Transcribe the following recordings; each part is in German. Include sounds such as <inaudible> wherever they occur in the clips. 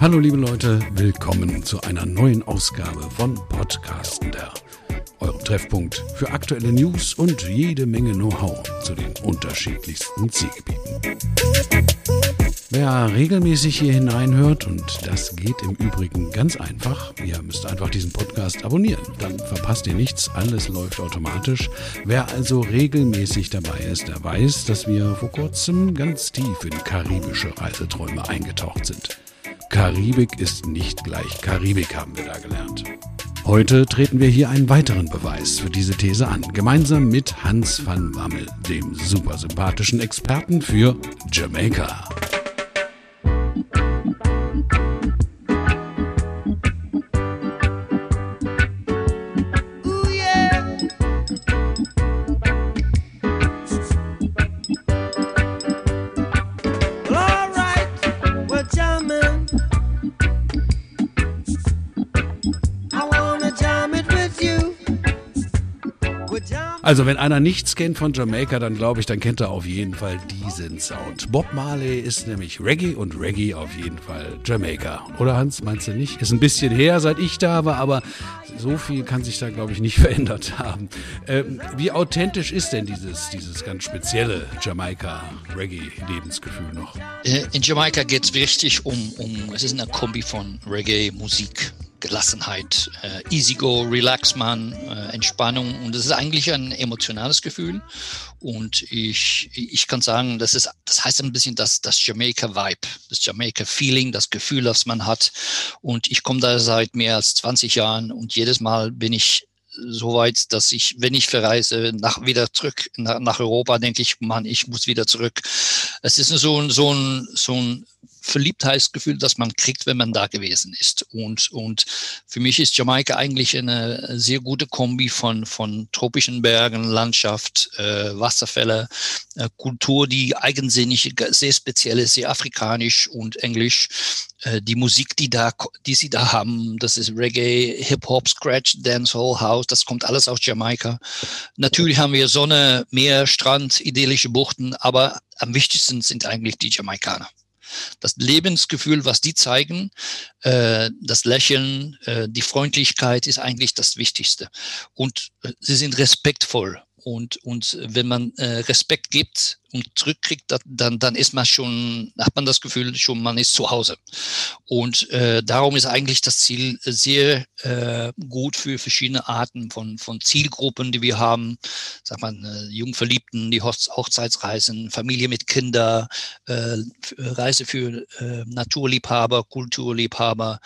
Hallo liebe Leute, willkommen zu einer neuen Ausgabe von Podcastender, eurem Treffpunkt für aktuelle News und jede Menge Know-how zu den unterschiedlichsten Zielgebieten. Wer regelmäßig hier hineinhört, und das geht im Übrigen ganz einfach, ihr müsst einfach diesen Podcast abonnieren, dann verpasst ihr nichts, alles läuft automatisch. Wer also regelmäßig dabei ist, der weiß, dass wir vor kurzem ganz tief in karibische Reiseträume eingetaucht sind. Karibik ist nicht gleich Karibik, haben wir da gelernt. Heute treten wir hier einen weiteren Beweis für diese These an, gemeinsam mit Hans van Wammel, dem super sympathischen Experten für Jamaika. Also wenn einer nichts kennt von Jamaika, dann glaube ich, dann kennt er auf jeden Fall diesen Sound. Bob Marley ist nämlich Reggae und Reggae auf jeden Fall Jamaika. Oder Hans, meinst du nicht? Ist ein bisschen her, seit ich da war, aber so viel kann sich da, glaube ich, nicht <laughs> verändert haben. Ähm, wie authentisch ist denn dieses, dieses ganz spezielle Jamaika-Reggae-Lebensgefühl noch? Äh, in Jamaika geht es richtig um, um, es ist eine Kombi von Reggae, Musik, Gelassenheit, äh, Easy Go, Relax Man, äh, Entspannung. Und das ist eigentlich ein emotionales Gefühl. Und ich, ich kann sagen, das ist, das heißt ein bisschen das, das Jamaica Vibe, das Jamaica Feeling, das Gefühl, das man hat. Und ich komme da seit mehr als 20 Jahren. Und jedes Mal bin ich so weit, dass ich, wenn ich verreise, nach, wieder zurück nach, nach Europa, denke ich, Mann, ich muss wieder zurück. Es ist so ein, so ein, so ein Verliebtheitsgefühl, das man kriegt, wenn man da gewesen ist. Und, und für mich ist Jamaika eigentlich eine sehr gute Kombi von, von tropischen Bergen, Landschaft, äh, Wasserfälle, äh, Kultur, die eigensinnig, sehr speziell ist, sehr afrikanisch und englisch. Äh, die Musik, die da, die sie da haben, das ist Reggae, Hip-Hop, Scratch, Dancehall, House, das kommt alles aus Jamaika. Natürlich haben wir Sonne, Meer, Strand, idyllische Buchten, aber am wichtigsten sind eigentlich die Jamaikaner das Lebensgefühl, was die zeigen, äh, das Lächeln, äh, die Freundlichkeit ist eigentlich das Wichtigste. Und äh, sie sind respektvoll. Und, und wenn man Respekt gibt und zurückkriegt, dann, dann ist man schon, hat man das Gefühl schon, man ist zu Hause. Und äh, darum ist eigentlich das Ziel sehr äh, gut für verschiedene Arten von, von Zielgruppen, die wir haben. Sag mal, äh, Jungverliebten, die Hochzeitsreisen, Familie mit Kinder, äh, Reise für äh, Naturliebhaber, Kulturliebhaber,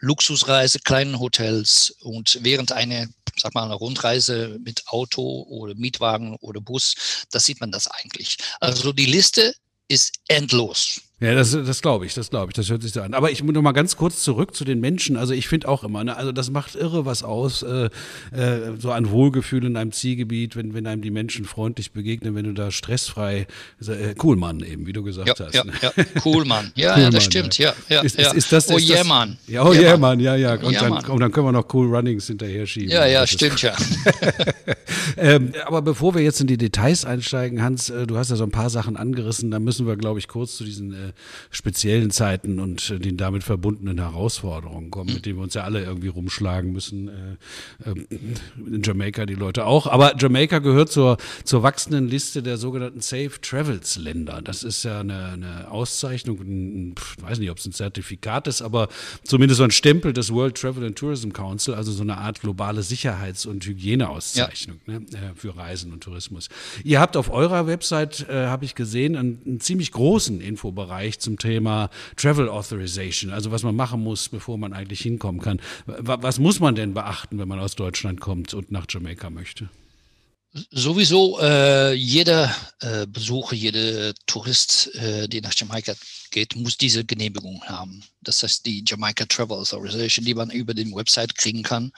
Luxusreise, kleinen Hotels und während einer sag mal, eine Rundreise mit Auto oder Mietwagen oder Bus, da sieht man das eigentlich. Also die Liste ist endlos. Ja, das, das glaube ich, das glaube ich, das hört sich so an. Aber ich muss noch mal ganz kurz zurück zu den Menschen. Also ich finde auch immer, ne, also das macht irre was aus, äh, äh, so ein Wohlgefühl in einem Zielgebiet, wenn, wenn einem die Menschen freundlich begegnen, wenn du da stressfrei, äh, cool Mann eben, wie du gesagt ja, hast. Ja, ne? ja, cool Mann. Ja, cool ja, das stimmt, ja. ja, ist. Ist, ist das, oh yeah, Mann. Ja, oh yeah, yeah Mann, ja, ja. Und, yeah, dann, und dann können wir noch cool Runnings hinterher schieben. Ja, ja, stimmt, ja. <laughs> ähm, aber bevor wir jetzt in die Details einsteigen, Hans, äh, du hast ja so ein paar Sachen angerissen, da müssen wir, glaube ich, kurz zu diesen äh, speziellen Zeiten und äh, den damit verbundenen Herausforderungen kommen, mit denen wir uns ja alle irgendwie rumschlagen müssen. Äh, äh, in Jamaika die Leute auch. Aber Jamaika gehört zur, zur wachsenden Liste der sogenannten Safe Travels Länder. Das ist ja eine, eine Auszeichnung, ein, ich weiß nicht, ob es ein Zertifikat ist, aber zumindest so ein Stempel des World Travel and Tourism Council, also so eine Art globale Sicherheits- und Hygieneauszeichnung ja. ne, für Reisen und Tourismus. Ihr habt auf eurer Website, äh, habe ich gesehen, einen, einen ziemlich großen Infobereich zum Thema Travel Authorization, also was man machen muss, bevor man eigentlich hinkommen kann. Was muss man denn beachten, wenn man aus Deutschland kommt und nach Jamaika möchte? Sowieso äh, jeder äh, Besucher, jeder Tourist, äh, der nach Jamaika geht, muss diese Genehmigung haben. Das heißt die Jamaica Travel Authorization, die man über den Website kriegen kann.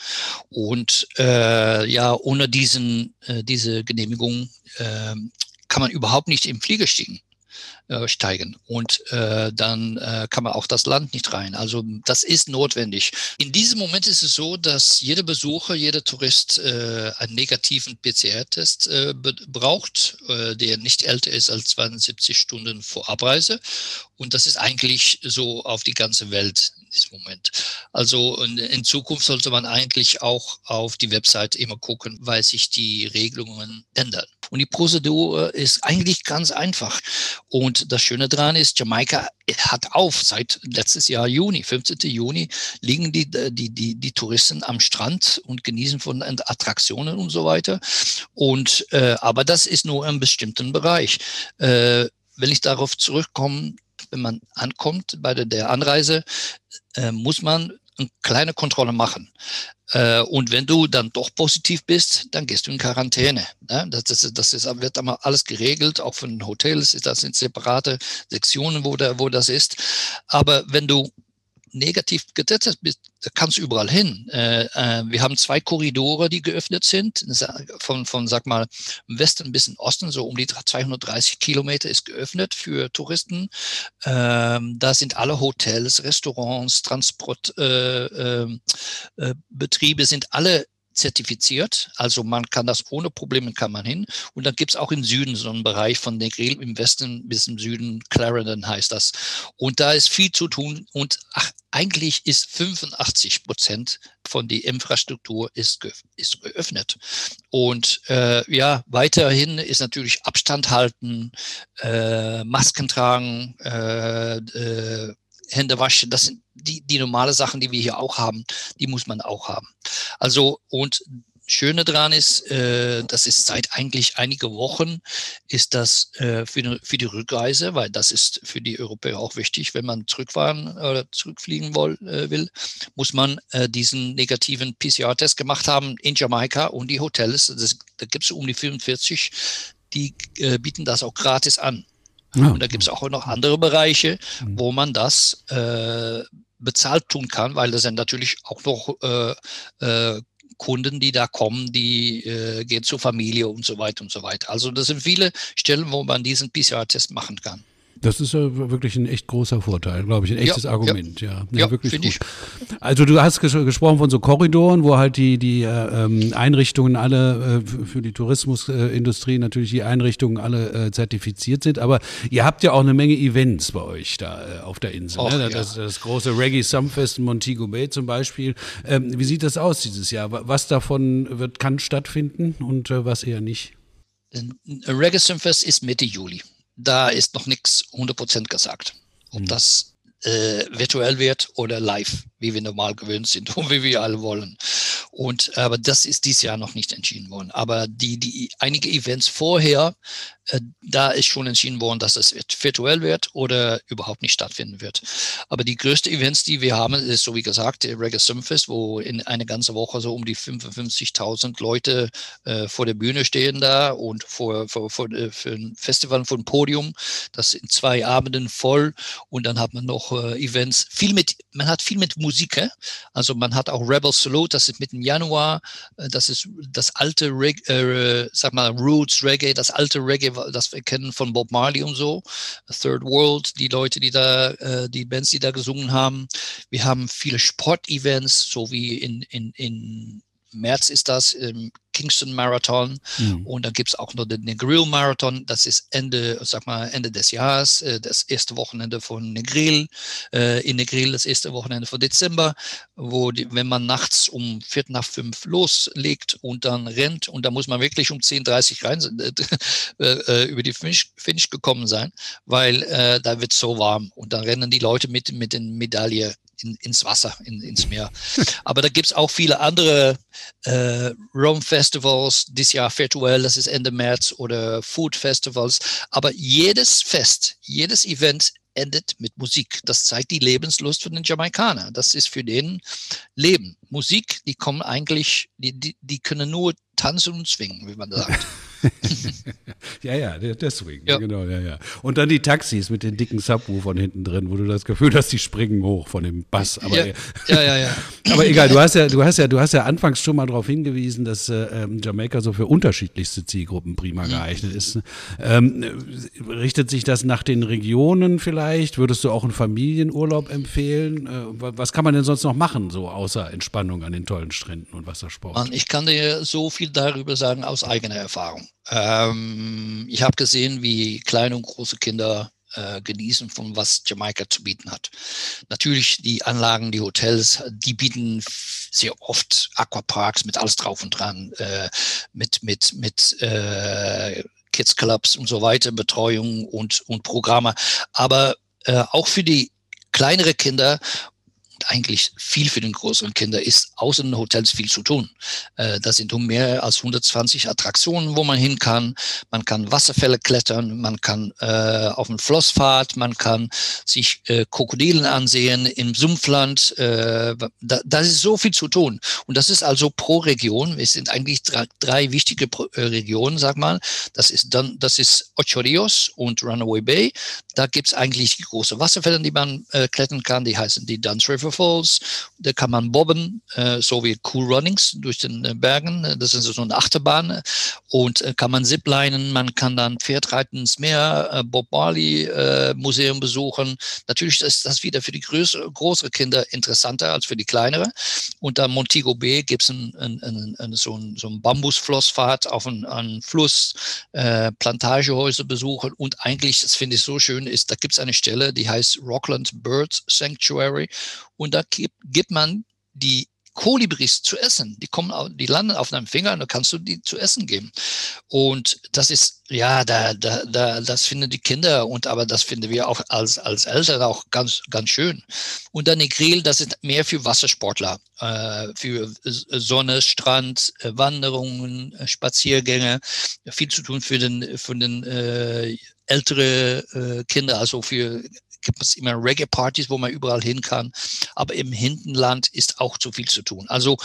Und äh, ja, ohne diesen, äh, diese Genehmigung äh, kann man überhaupt nicht im Flieger steigen. Äh, steigen und äh, dann äh, kann man auch das Land nicht rein. Also das ist notwendig. In diesem Moment ist es so, dass jeder Besucher, jeder Tourist äh, einen negativen PCR-Test äh, braucht, der nicht älter ist als 72 Stunden vor Abreise. Und das ist eigentlich so auf die ganze Welt in diesem Moment. Also in Zukunft sollte man eigentlich auch auf die Website immer gucken, weil sich die Regelungen ändern. Und die Prozedur ist eigentlich ganz einfach. Und das Schöne daran ist, Jamaika hat auf. Seit letztes Jahr Juni, 15. Juni, liegen die, die, die, die Touristen am Strand und genießen von Attraktionen und so weiter. Und, äh, aber das ist nur im bestimmten Bereich. Äh, wenn ich darauf zurückkomme, wenn man ankommt bei der, der Anreise, äh, muss man eine kleine Kontrolle machen. Äh, und wenn du dann doch positiv bist, dann gehst du in Quarantäne. Ne? Das, das, das ist, wird immer alles geregelt, auch von Hotels, das sind separate Sektionen, wo, da, wo das ist. Aber wenn du negativ getestet bist, kannst du überall hin. Äh, äh, wir haben zwei Korridore, die geöffnet sind, von, von sag mal, Westen bis in Osten, so um die 230 Kilometer ist geöffnet für Touristen. Ähm, da sind alle Hotels, Restaurants, Transportbetriebe, äh, äh, sind alle zertifiziert. Also man kann das ohne Probleme kann man hin. Und dann gibt es auch im Süden so einen Bereich von Negril im Westen bis im Süden, Clarendon heißt das. Und da ist viel zu tun. Und ach, eigentlich ist 85 Prozent von der Infrastruktur ist, ge ist geöffnet. Und äh, ja, weiterhin ist natürlich Abstand halten, äh, Masken tragen, äh, äh, Hände waschen, das sind die, die normale Sachen, die wir hier auch haben, die muss man auch haben. Also und Schöne dran ist, äh, das ist seit eigentlich einige Wochen, ist das äh, für, die, für die Rückreise, weil das ist für die Europäer auch wichtig, wenn man zurückfahren oder zurückfliegen woll, äh, will, muss man äh, diesen negativen PCR-Test gemacht haben in Jamaika und die Hotels, das, da gibt es um die 45, die äh, bieten das auch gratis an. Ja. Und da gibt es auch noch andere Bereiche, mhm. wo man das äh, bezahlt tun kann, weil das sind natürlich auch noch äh, äh, Kunden, die da kommen, die äh, gehen zur Familie und so weiter und so weiter. Also das sind viele Stellen, wo man diesen PCR-Test machen kann. Das ist ja wirklich ein echt großer Vorteil, glaube ich, ein echtes ja, Argument, ja. Ja, ja wirklich gut. Ich. Also du hast ges gesprochen von so Korridoren, wo halt die, die äh, ähm, Einrichtungen alle äh, für die Tourismusindustrie natürlich die Einrichtungen alle äh, zertifiziert sind, aber ihr habt ja auch eine Menge Events bei euch da äh, auf der Insel. Och, ne? das, das, große Reggae Sumfest in Montego Bay zum Beispiel. Ähm, wie sieht das aus dieses Jahr? Was davon wird, kann stattfinden und äh, was eher nicht? Reggae Sumfest ist Mitte Juli da ist noch nichts 100% gesagt. Ob mhm. das äh, virtuell wird oder live, wie wir normal gewöhnt sind und wie wir alle wollen. Und aber das ist dieses Jahr noch nicht entschieden worden. Aber die, die einige Events vorher äh, da ist schon entschieden worden, dass es virtuell wird oder überhaupt nicht stattfinden wird. Aber die größten Events, die wir haben, ist so wie gesagt der Reggae Sumfest, wo in eine ganze Woche so um die 55.000 Leute äh, vor der Bühne stehen da und vor, vor, vor äh, für ein Festival von Podium. Das sind zwei Abenden voll und dann hat man noch äh, Events. Viel mit, man hat viel mit Musik. Äh? Also man hat auch Rebel Salute, das ist mitten Januar. Äh, das ist das alte, Reg äh, sag mal Roots Reggae, das alte Reggae das wir kennen von Bob Marley und so, Third World, die Leute, die da, äh, die Bands, die da gesungen haben. Wir haben viele Sportevents, so wie in, in, in März ist das im Kingston Marathon mhm. und dann gibt es auch noch den Negril Marathon. Das ist Ende, sag mal, Ende des Jahres, äh, das erste Wochenende von Negril. Äh, in Negril das erste Wochenende von Dezember, wo die, wenn man nachts um Viertel nach fünf loslegt und dann rennt und da muss man wirklich um 10.30 rein <laughs> äh, über die Finish, Finish, gekommen sein, weil da wird so warm und dann rennen die Leute mit, mit den Medaillen in, ins Wasser, in, ins Meer. Aber da gibt es auch viele andere äh, Rome Festivals, dieses Jahr virtuell, das ist Ende März, oder Food Festivals. Aber jedes Fest, jedes Event endet mit Musik. Das zeigt die Lebenslust von den Jamaikanern. Das ist für den Leben. Musik, die kommen eigentlich, die, die, die können nur tanzen und swingen, wie man sagt. <laughs> <laughs> ja, ja, Swing, ja. genau, ja, ja. Und dann die Taxis mit den dicken Subwoofern hinten drin, wo du das Gefühl hast, die springen hoch von dem Bass. Aber, ja, ja, ja, ja. <laughs> aber egal, du hast ja, du hast ja, du hast ja anfangs schon mal darauf hingewiesen, dass äh, ähm, Jamaika so für unterschiedlichste Zielgruppen prima mhm. geeignet ist. Ähm, richtet sich das nach den Regionen vielleicht? Würdest du auch einen Familienurlaub empfehlen? Äh, was kann man denn sonst noch machen, so außer Entspannung an den tollen Stränden und Wassersport? Mann, ich kann dir so viel darüber sagen aus eigener Erfahrung. Ähm, ich habe gesehen, wie kleine und große Kinder äh, genießen von was Jamaika zu bieten hat. Natürlich die Anlagen, die Hotels, die bieten sehr oft Aquaparks mit alles drauf und dran, äh, mit mit mit äh, Kids Clubs und so weiter, Betreuung und und Programme. Aber äh, auch für die kleinere Kinder eigentlich viel für den größeren Kinder ist außer den Hotels viel zu tun. Äh, das sind um mehr als 120 Attraktionen, wo man hin kann. Man kann Wasserfälle klettern, man kann äh, auf dem Flossfahrt, man kann sich äh, Krokodilen ansehen im Sumpfland. Äh, da, da ist so viel zu tun. Und das ist also pro Region. Es sind eigentlich drei, drei wichtige äh, Regionen, sag mal. Das ist dann, das ist Ocho Rios und Runaway Bay. Da gibt's eigentlich große Wasserfälle, die man äh, klettern kann. Die heißen die Duns River Waterfalls. Da kann man bobben, äh, so wie Cool Runnings durch den äh, Bergen. Das ist so eine Achterbahn. Und äh, kann man ziplinen, man kann dann Pferdreiten ins Meer, Bob Marley Museum besuchen. Natürlich ist das wieder für die größere, größere Kinder interessanter als für die kleinere. Und da Montego Bay gibt es ein, ein, ein, so ein, so ein Bambusflossfahrt auf einen Fluss, äh, Plantagehäuser besuchen. Und eigentlich, das finde ich so schön, ist, da gibt es eine Stelle, die heißt Rockland Bird Sanctuary und da gibt, gibt man die Kolibris zu essen. Die kommen, die landen auf deinem Finger und da kannst du die zu essen geben. Und das ist, ja, da, da, da, das finden die Kinder und aber das finden wir auch als, als Eltern auch ganz, ganz schön. Und dann die Grill, das ist mehr für Wassersportler, äh, für Sonne, Strand, äh, Wanderungen, äh, Spaziergänge, viel zu tun für den, für den äh, ältere äh, Kinder, also für gibt es immer Reggae-Partys, wo man überall hin kann. Aber im Hintenland ist auch zu viel zu tun. Also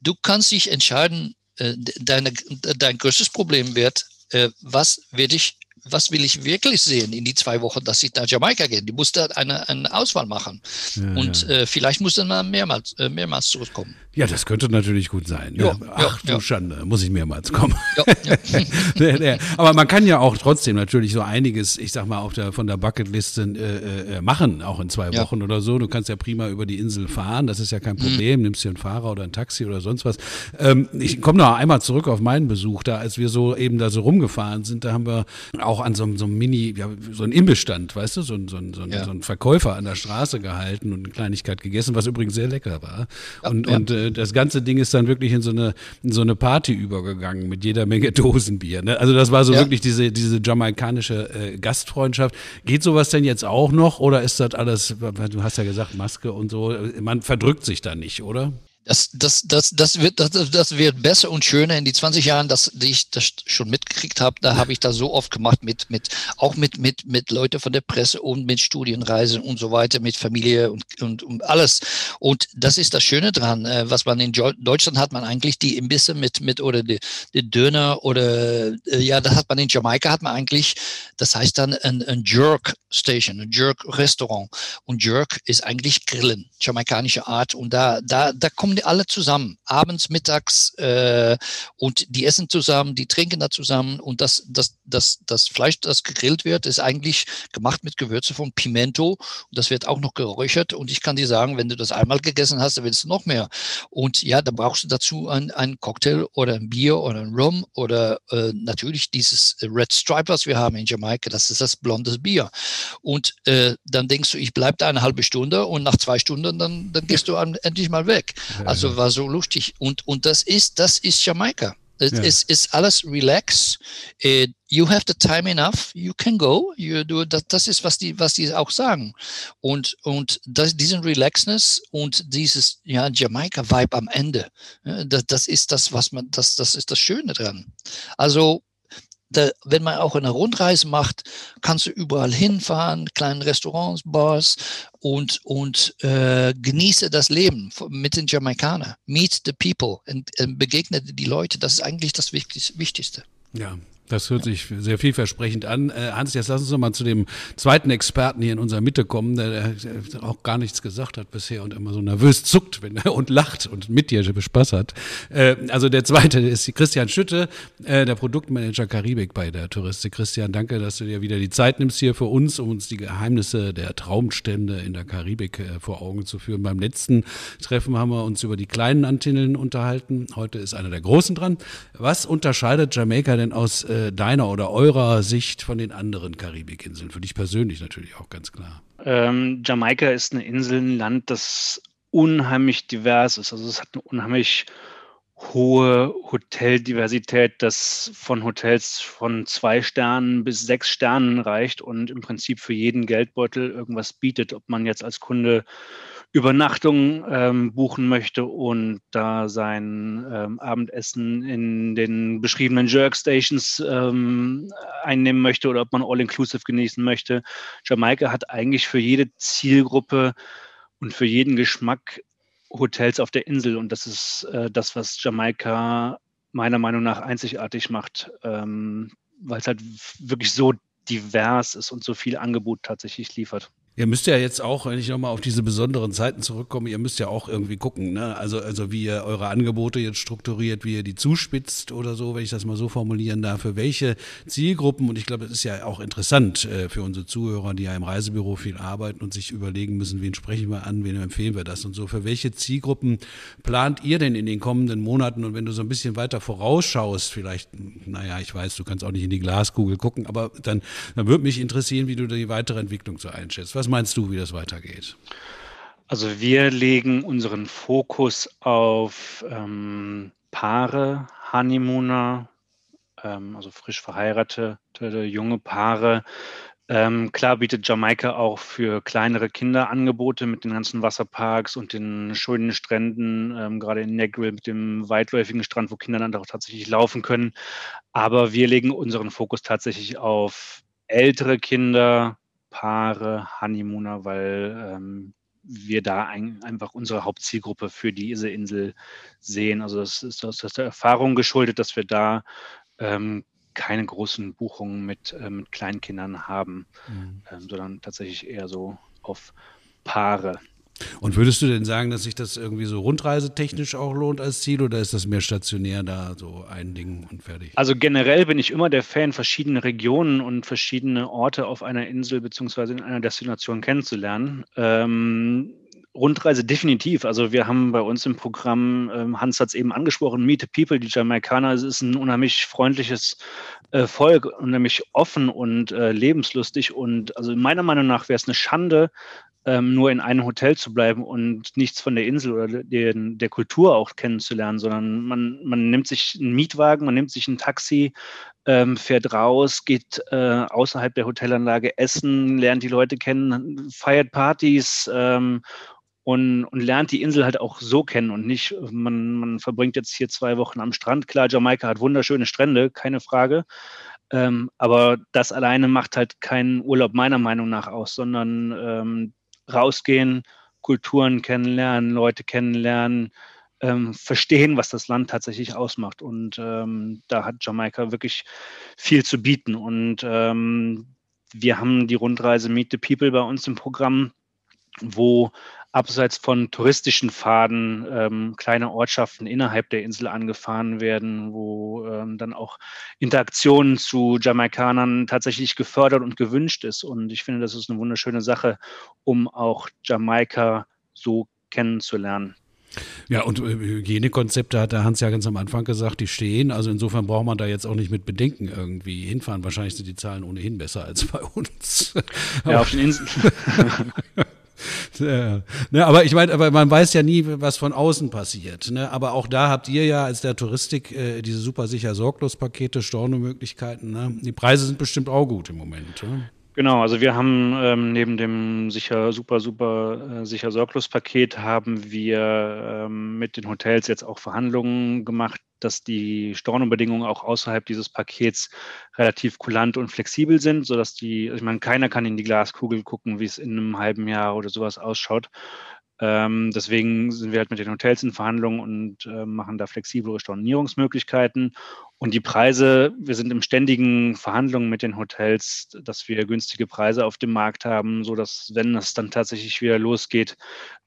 du kannst dich entscheiden, äh, deine, dein größtes Problem wird, äh, was werde ich was will ich wirklich sehen in die zwei Wochen, dass ich nach Jamaika gehe? Die muss da eine, eine Auswahl machen. Ja, und ja. Äh, vielleicht muss dann mal mehrmals, äh, mehrmals zurückkommen. Ja, das könnte natürlich gut sein. Ja, Ach du Schande, muss ich mehrmals kommen. <laughs> Aber man kann ja auch trotzdem natürlich so einiges, ich sag mal, auf der, von der Bucketliste äh, äh, machen, auch in zwei Wochen oder so. Du kannst ja prima über die Insel fahren, das ist ja kein mhm. Problem. Mhm. Nimmst dir einen Fahrer oder ein Taxi oder sonst was. Ähm, ich komme noch einmal zurück auf meinen Besuch, da als wir so eben da so rumgefahren sind, da haben wir auch an so, so einem Mini, ja, so ein Imbissstand, weißt du, so, so, so, ja. so ein Verkäufer an der Straße gehalten und eine Kleinigkeit gegessen, was übrigens sehr lecker war. Und, und äh, das ganze Ding ist dann wirklich in so eine, in so eine Party übergegangen mit jeder Menge <laughs> Dosenbier. Ne? Also das war so ja. wirklich diese, diese jamaikanische äh, Gastfreundschaft. Geht sowas denn jetzt auch noch oder ist das alles, du hast ja gesagt, Maske und so, man verdrückt sich da nicht, oder? Das, das, das, das, wird, das, das wird besser und schöner in die 20 Jahren, dass die ich das schon mitgekriegt habe. Da habe ich das so oft gemacht mit, mit, auch mit, mit, mit Leuten von der Presse und mit Studienreisen und so weiter, mit Familie und, und, und alles. Und das ist das Schöne dran. Äh, was man in Deutschland hat, man eigentlich die Imbisse mit, mit oder die, die Döner oder, äh, ja, das hat man in Jamaika, hat man eigentlich, das heißt dann ein, ein Jerk Station, ein Jerk Restaurant. Und Jerk ist eigentlich Grillen, jamaikanische Art. Und da, da, da kommen kommen alle zusammen, abends, mittags äh, und die essen zusammen, die trinken da zusammen und das, das, das, das Fleisch, das gegrillt wird, ist eigentlich gemacht mit Gewürze von Pimento und das wird auch noch geräuchert und ich kann dir sagen, wenn du das einmal gegessen hast, dann willst du noch mehr. Und ja, da brauchst du dazu einen Cocktail oder ein Bier oder ein Rum oder äh, natürlich dieses Red Stripe, was wir haben in Jamaika, das ist das blondes Bier. Und äh, dann denkst du, ich bleibe da eine halbe Stunde und nach zwei Stunden, dann, dann gehst du endlich mal weg. Also war so lustig. Und, und das ist, das ist Jamaika. Es ja. ist, ist alles relax. You have the time enough, you can go. You do, das, das ist, was die, was die auch sagen. Und, und das, diesen Relaxness und dieses ja, Jamaika-Vibe am Ende, das, das ist das, was man, das, das ist das Schöne dran. Also da, wenn man auch eine Rundreise macht, kannst du überall hinfahren, kleinen Restaurants, Bars und, und äh, genieße das Leben mit den Jamaikanern. Meet the people und äh, begegne die Leute. Das ist eigentlich das Wichtigste. Ja, das hört sich sehr vielversprechend an. Äh, Hans, jetzt lass uns noch mal zu dem zweiten Experten hier in unserer Mitte kommen, der, auch gar nichts gesagt hat bisher und immer so nervös zuckt wenn <laughs> und lacht und mit dir Spaß hat. Äh, also der zweite ist Christian Schütte, äh, der Produktmanager Karibik bei der Touristik. Christian, danke, dass du dir wieder die Zeit nimmst hier für uns, um uns die Geheimnisse der Traumstände in der Karibik vor Augen zu führen. Beim letzten Treffen haben wir uns über die kleinen Antillen unterhalten. Heute ist einer der großen dran. Was unterscheidet Jamaika denn aus deiner oder eurer Sicht von den anderen Karibikinseln? Für dich persönlich natürlich auch ganz klar. Ähm, Jamaika ist eine Insel, ein Land, das unheimlich divers ist. Also es hat eine unheimlich hohe Hoteldiversität, das von Hotels von zwei Sternen bis sechs Sternen reicht und im Prinzip für jeden Geldbeutel irgendwas bietet, ob man jetzt als Kunde Übernachtung ähm, buchen möchte und da sein ähm, Abendessen in den beschriebenen Jerk-Stations ähm, einnehmen möchte oder ob man All-Inclusive genießen möchte. Jamaika hat eigentlich für jede Zielgruppe und für jeden Geschmack Hotels auf der Insel und das ist äh, das, was Jamaika meiner Meinung nach einzigartig macht, ähm, weil es halt wirklich so divers ist und so viel Angebot tatsächlich liefert. Ihr müsst ja jetzt auch, wenn ich nochmal auf diese besonderen Zeiten zurückkomme, ihr müsst ja auch irgendwie gucken, ne? Also, also wie ihr eure Angebote jetzt strukturiert, wie ihr die zuspitzt oder so, wenn ich das mal so formulieren darf, für welche Zielgruppen, und ich glaube, das ist ja auch interessant äh, für unsere Zuhörer, die ja im Reisebüro viel arbeiten und sich überlegen müssen, wen sprechen wir an, wen empfehlen wir das und so. Für welche Zielgruppen plant ihr denn in den kommenden Monaten? Und wenn du so ein bisschen weiter vorausschaust, vielleicht, naja, ich weiß, du kannst auch nicht in die Glaskugel gucken, aber dann, dann würde mich interessieren, wie du die weitere Entwicklung so einschätzt. Was meinst du, wie das weitergeht? Also wir legen unseren Fokus auf ähm, Paare, Honeymooner, ähm, also frisch verheiratete junge Paare. Ähm, klar bietet Jamaika auch für kleinere Kinder Angebote mit den ganzen Wasserparks und den schönen Stränden, ähm, gerade in Negril mit dem weitläufigen Strand, wo Kinder dann auch tatsächlich laufen können. Aber wir legen unseren Fokus tatsächlich auf ältere Kinder, Paare, Honeymooner, weil ähm, wir da ein, einfach unsere Hauptzielgruppe für diese Insel sehen. Also das ist aus der Erfahrung geschuldet, dass wir da ähm, keine großen Buchungen mit, äh, mit Kleinkindern haben, mhm. ähm, sondern tatsächlich eher so auf Paare. Und würdest du denn sagen, dass sich das irgendwie so rundreisetechnisch auch lohnt als Ziel oder ist das mehr stationär da so ein Ding und fertig? Also generell bin ich immer der Fan, verschiedene Regionen und verschiedene Orte auf einer Insel beziehungsweise in einer Destination kennenzulernen. Ähm, Rundreise definitiv. Also wir haben bei uns im Programm, ähm, Hans hat es eben angesprochen, Meet the People, die Jamaikaner, es ist ein unheimlich freundliches äh, Volk, unheimlich offen und äh, lebenslustig. Und also meiner Meinung nach wäre es eine Schande, ähm, nur in einem Hotel zu bleiben und nichts von der Insel oder den, der Kultur auch kennenzulernen, sondern man, man nimmt sich einen Mietwagen, man nimmt sich ein Taxi, ähm, fährt raus, geht äh, außerhalb der Hotelanlage essen, lernt die Leute kennen, feiert Partys ähm, und, und lernt die Insel halt auch so kennen und nicht, man, man verbringt jetzt hier zwei Wochen am Strand. Klar, Jamaika hat wunderschöne Strände, keine Frage. Ähm, aber das alleine macht halt keinen Urlaub meiner Meinung nach aus, sondern ähm, rausgehen, Kulturen kennenlernen, Leute kennenlernen, ähm, verstehen, was das Land tatsächlich ausmacht. Und ähm, da hat Jamaika wirklich viel zu bieten. Und ähm, wir haben die Rundreise Meet the People bei uns im Programm, wo abseits von touristischen Pfaden ähm, kleine Ortschaften innerhalb der Insel angefahren werden, wo ähm, dann auch Interaktionen zu Jamaikanern tatsächlich gefördert und gewünscht ist. Und ich finde, das ist eine wunderschöne Sache, um auch Jamaika so kennenzulernen. Ja, und äh, Hygienekonzepte hat der Hans ja ganz am Anfang gesagt, die stehen. Also insofern braucht man da jetzt auch nicht mit Bedenken irgendwie hinfahren. Wahrscheinlich sind die Zahlen ohnehin besser als bei uns. Ja, auf den Inseln. <laughs> <laughs> Ne, aber ich meine, aber man weiß ja nie, was von außen passiert. Ne? Aber auch da habt ihr ja als der Touristik äh, diese super sicher sorglos Pakete, Stornomöglichkeiten. Ne? Die Preise sind bestimmt auch gut im Moment. Ne? Genau, also wir haben ähm, neben dem sicher super super äh, sicher sorglos Paket haben wir ähm, mit den Hotels jetzt auch Verhandlungen gemacht, dass die Stornobedingungen auch außerhalb dieses Pakets relativ kulant und flexibel sind, sodass die, ich meine, keiner kann in die Glaskugel gucken, wie es in einem halben Jahr oder sowas ausschaut. Ähm, deswegen sind wir halt mit den Hotels in Verhandlungen und äh, machen da flexiblere Stornierungsmöglichkeiten. Und die Preise, wir sind im ständigen Verhandlungen mit den Hotels, dass wir günstige Preise auf dem Markt haben, sodass, wenn es dann tatsächlich wieder losgeht,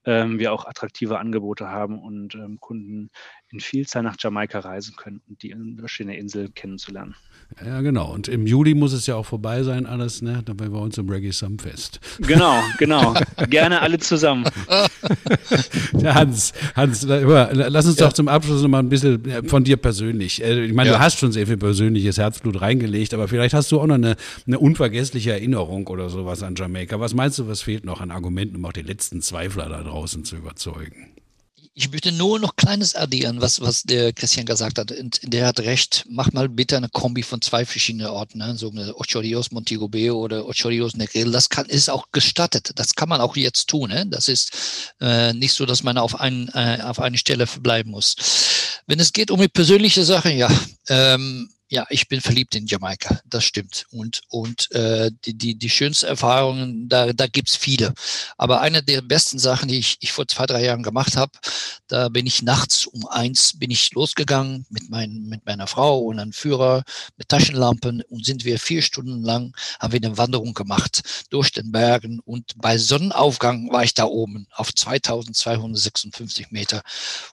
ähm, wir auch attraktive Angebote haben und ähm, Kunden in Vielzahl nach Jamaika reisen können und die verschiedene Insel kennenzulernen. Ja, genau. Und im Juli muss es ja auch vorbei sein, alles, ne? Dann bei uns im Reggae Sumfest. Genau, genau. <laughs> Gerne alle zusammen. <laughs> Hans, Hans, lass uns ja. doch zum Abschluss noch mal ein bisschen äh, von dir persönlich. Äh, ich meine, ja. du hast schon sehr viel persönliches Herzblut reingelegt, aber vielleicht hast du auch noch eine, eine unvergessliche Erinnerung oder sowas an Jamaika. Was meinst du, was fehlt noch an Argumenten, um auch die letzten Zweifler da draußen zu überzeugen? Ich möchte nur noch Kleines addieren, was, was der Christian gesagt hat. Und der hat recht. Mach mal bitte eine Kombi von zwei verschiedenen Orten, ne? so Ocho Rios Montego Bay oder Ocho Rios Negril. Das kann, ist auch gestattet. Das kann man auch jetzt tun. Ne? Das ist äh, nicht so, dass man auf, ein, äh, auf eine Stelle verbleiben muss. Wenn es geht um die persönliche Sache, ja, ähm, ja, ich bin verliebt in Jamaika, das stimmt. Und, und äh, die, die, die schönsten Erfahrungen, da, da gibt's viele. Aber eine der besten Sachen, die ich, ich vor zwei, drei Jahren gemacht habe, da bin ich nachts um eins bin ich losgegangen mit, mein, mit meiner Frau und einem Führer mit Taschenlampen und sind wir vier Stunden lang, haben wir eine Wanderung gemacht durch den Bergen und bei Sonnenaufgang war ich da oben auf 2256 Meter.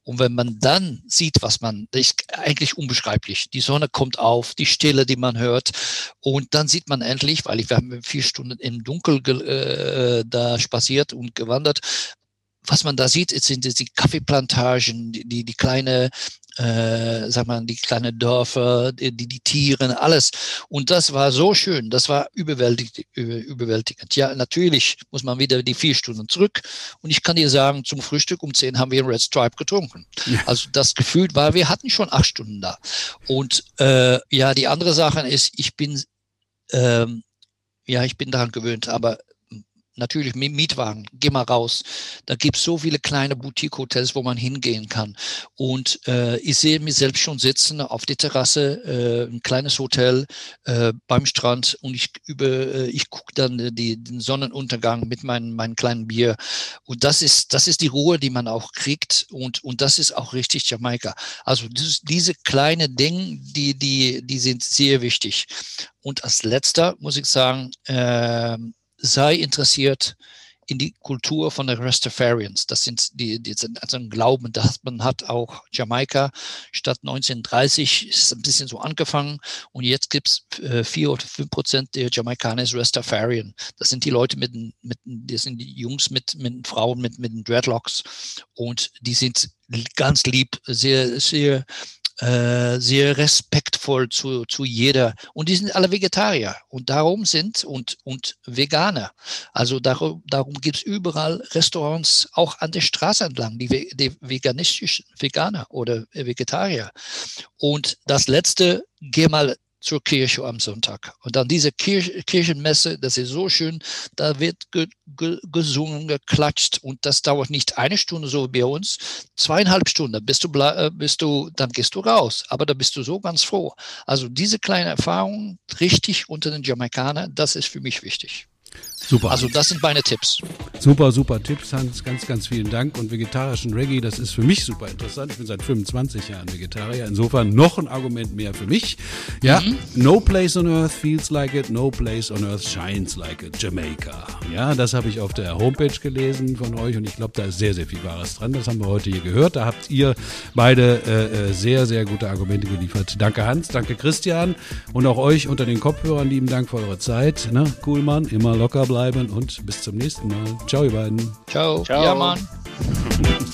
Und wenn man dann sieht, was man, das ist eigentlich unbeschreiblich. Die Sonne kommt auf, die Stille, die man hört. Und dann sieht man endlich, weil ich, wir haben vier Stunden im Dunkel äh, da spaziert und gewandert, was man da sieht, sind die Kaffeeplantagen, die, die, die kleine äh, sag mal, die kleinen Dörfer, die, die Tiere, alles. Und das war so schön, das war überwältigend, überwältigend. Ja, natürlich muss man wieder die vier Stunden zurück. Und ich kann dir sagen, zum Frühstück um zehn haben wir Red Stripe getrunken. Ja. Also das Gefühl war, wir hatten schon acht Stunden da. Und äh, ja, die andere Sache ist, ich bin ähm, ja, ich bin daran gewöhnt, aber natürlich mit Mietwagen, geh mal raus. Da gibt es so viele kleine Boutique-Hotels, wo man hingehen kann. Und äh, ich sehe mich selbst schon sitzen auf der Terrasse, äh, ein kleines Hotel äh, beim Strand und ich über, äh, ich gucke dann die, den Sonnenuntergang mit meinem meinem kleinen Bier. Und das ist, das ist die Ruhe, die man auch kriegt und, und das ist auch richtig Jamaika. Also das, diese kleinen Dinge, die, die, die sind sehr wichtig. Und als letzter muss ich sagen, äh, sei interessiert in die Kultur von den Rastafarians. Das sind die, die sind also ein Glauben, dass man hat auch Jamaika statt 1930 ist ein bisschen so angefangen und jetzt gibt es äh, vier oder fünf Prozent der Jamaikaner ist Rastafarian. Das sind die Leute mit, mit das sind die Jungs mit, mit Frauen mit, mit den Dreadlocks und die sind ganz lieb, sehr, sehr äh, sehr respektvoll zu, zu jeder. Und die sind alle Vegetarier und darum sind und, und Veganer. Also darum, darum gibt es überall Restaurants, auch an der Straße entlang, die, die veganistischen Veganer oder Vegetarier. Und das letzte, geh mal zur Kirche am Sonntag. Und dann diese Kirch Kirchenmesse, das ist so schön, da wird ge ge gesungen, geklatscht und das dauert nicht eine Stunde so wie bei uns, zweieinhalb Stunden, bist du, äh, bist du, dann gehst du raus, aber da bist du so ganz froh. Also diese kleine Erfahrung richtig unter den Jamaikanern, das ist für mich wichtig. Super. Also das sind meine Tipps. Super, super Tipps, Hans. Ganz, ganz vielen Dank. Und vegetarischen Reggae, das ist für mich super interessant. Ich bin seit 25 Jahren Vegetarier. Insofern noch ein Argument mehr für mich. Ja, mhm. no place on earth feels like it, no place on earth shines like it. Jamaica. Ja, das habe ich auf der Homepage gelesen von euch und ich glaube, da ist sehr, sehr viel Wahres dran. Das haben wir heute hier gehört. Da habt ihr beide äh, äh sehr, sehr gute Argumente geliefert. Danke Hans, danke Christian und auch euch unter den Kopfhörern lieben Dank für eure Zeit. Ne? Cool, Mann, immer locker bleiben und bis zum nächsten Mal. Ciao, ihr beiden. Ciao. Ciao. Ja, Mann. <laughs>